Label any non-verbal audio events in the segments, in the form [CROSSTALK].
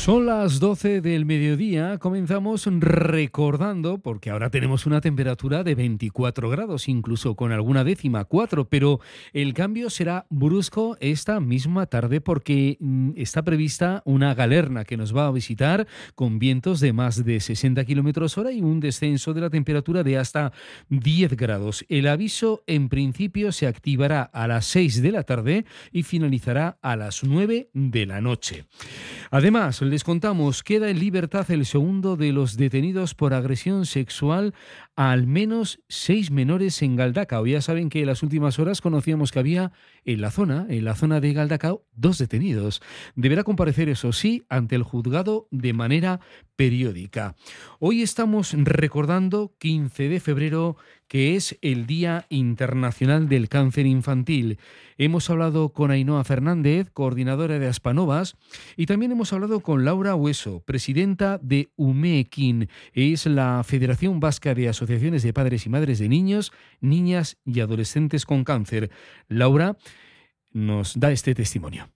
Son las 12 del mediodía, comenzamos recordando, porque ahora tenemos una temperatura de 24 grados, incluso con alguna décima 4, pero el cambio será brusco esta misma tarde porque mm, está prevista una galerna que nos va a visitar con vientos de más de 60 kilómetros hora y un descenso de la temperatura de hasta 10 grados. El aviso en principio se activará a las 6 de la tarde y finalizará a las 9 de la noche. Además, les contamos, queda en libertad el segundo de los detenidos por agresión sexual al menos seis menores en Galdacao. Ya saben que en las últimas horas conocíamos que había en la zona, en la zona de Galdacao, dos detenidos. Deberá comparecer, eso sí, ante el juzgado de manera periódica. Hoy estamos recordando 15 de febrero que es el Día Internacional del Cáncer Infantil. Hemos hablado con Ainhoa Fernández, coordinadora de Aspanovas, y también hemos hablado con Laura Hueso, presidenta de UMEKIN. Es la Federación Vasca de Asociaciones de Padres y Madres de Niños, Niñas y Adolescentes con Cáncer. Laura nos da este testimonio.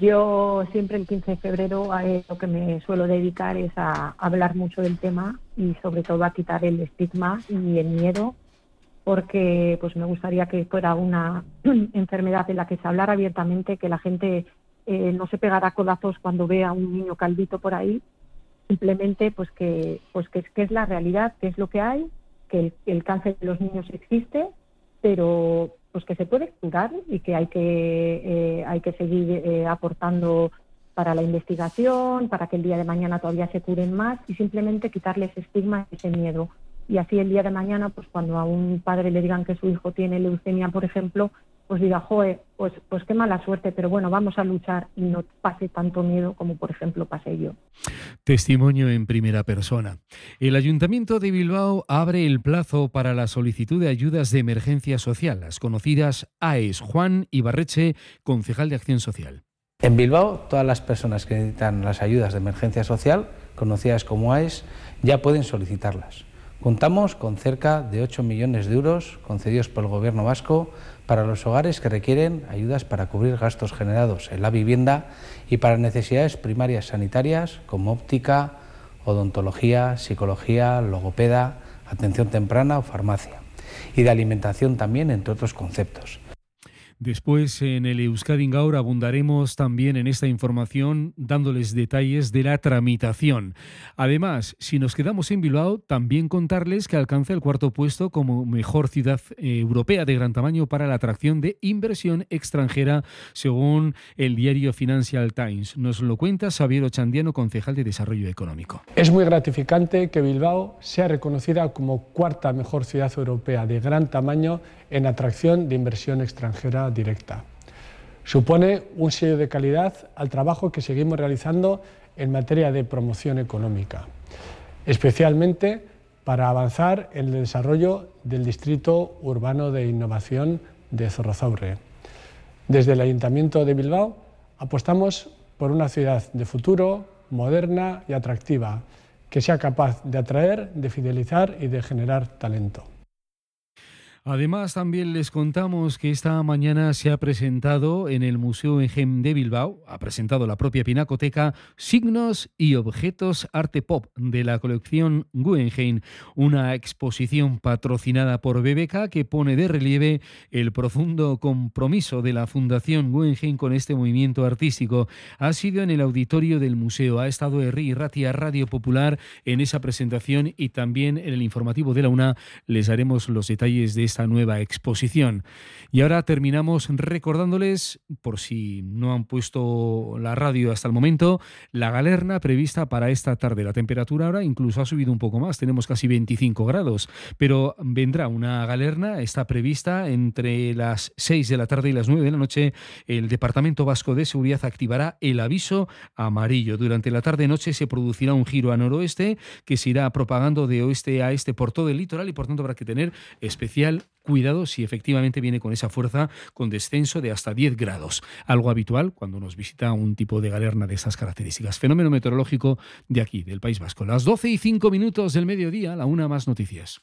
Yo siempre el 15 de febrero a lo que me suelo dedicar es a hablar mucho del tema y sobre todo a quitar el estigma y el miedo porque pues me gustaría que fuera una [CLEARS THROAT] enfermedad en la que se hablara abiertamente, que la gente eh, no se pegara codazos cuando vea a un niño caldito por ahí, simplemente pues que pues que, que es la realidad, que es lo que hay, que el, cáncer de los niños existe, pero pues que se puede curar y que hay que eh, hay que seguir eh, aportando para la investigación, para que el día de mañana todavía se curen más y simplemente quitarles estigma y ese miedo. Y así el día de mañana, pues cuando a un padre le digan que su hijo tiene leucemia, por ejemplo, pues diga, joe, pues, pues qué mala suerte, pero bueno, vamos a luchar y no pase tanto miedo como por ejemplo pasé yo. Testimonio en primera persona. El Ayuntamiento de Bilbao abre el plazo para la solicitud de ayudas de emergencia social, las conocidas AES. Juan Ibarreche, concejal de Acción Social. En Bilbao, todas las personas que necesitan las ayudas de emergencia social, conocidas como AES, ya pueden solicitarlas. Contamos con cerca de 8 millones de euros concedidos por el Gobierno vasco para los hogares que requieren ayudas para cubrir gastos generados en la vivienda y para necesidades primarias sanitarias como óptica, odontología, psicología, logopeda, atención temprana o farmacia, y de alimentación también, entre otros conceptos. Después en el Euskadi Gaur abundaremos también en esta información dándoles detalles de la tramitación. Además, si nos quedamos en Bilbao, también contarles que alcanza el cuarto puesto como mejor ciudad eh, europea de gran tamaño para la atracción de inversión extranjera, según el diario Financial Times. Nos lo cuenta Xavier Ochandiano, concejal de Desarrollo Económico. Es muy gratificante que Bilbao sea reconocida como cuarta mejor ciudad europea de gran tamaño en atracción de inversión extranjera directa. Supone un sello de calidad al trabajo que seguimos realizando en materia de promoción económica, especialmente para avanzar en el desarrollo del Distrito Urbano de Innovación de Zorrozaurre. Desde el Ayuntamiento de Bilbao apostamos por una ciudad de futuro, moderna y atractiva, que sea capaz de atraer, de fidelizar y de generar talento. Además, también les contamos que esta mañana se ha presentado en el Museo Engem de Bilbao, ha presentado la propia Pinacoteca, Signos y Objetos Arte Pop de la colección Guggenheim, una exposición patrocinada por BBK que pone de relieve el profundo compromiso de la Fundación Guggenheim con este movimiento artístico. Ha sido en el auditorio del museo, ha estado Erri Ratia Radio Popular en esa presentación y también en el informativo de la UNA les haremos los detalles de esta nueva exposición. Y ahora terminamos recordándoles, por si no han puesto la radio hasta el momento, la galerna prevista para esta tarde. La temperatura ahora incluso ha subido un poco más, tenemos casi 25 grados, pero vendrá una galerna, está prevista entre las 6 de la tarde y las 9 de la noche. El Departamento Vasco de Seguridad activará el aviso amarillo. Durante la tarde-noche se producirá un giro a noroeste que se irá propagando de oeste a este por todo el litoral y por tanto habrá que tener especial cuidado si efectivamente viene con esa fuerza con descenso de hasta 10 grados, algo habitual cuando nos visita un tipo de galerna de esas características. Fenómeno meteorológico de aquí, del País Vasco. Las 12 y 5 minutos del mediodía, la una más noticias.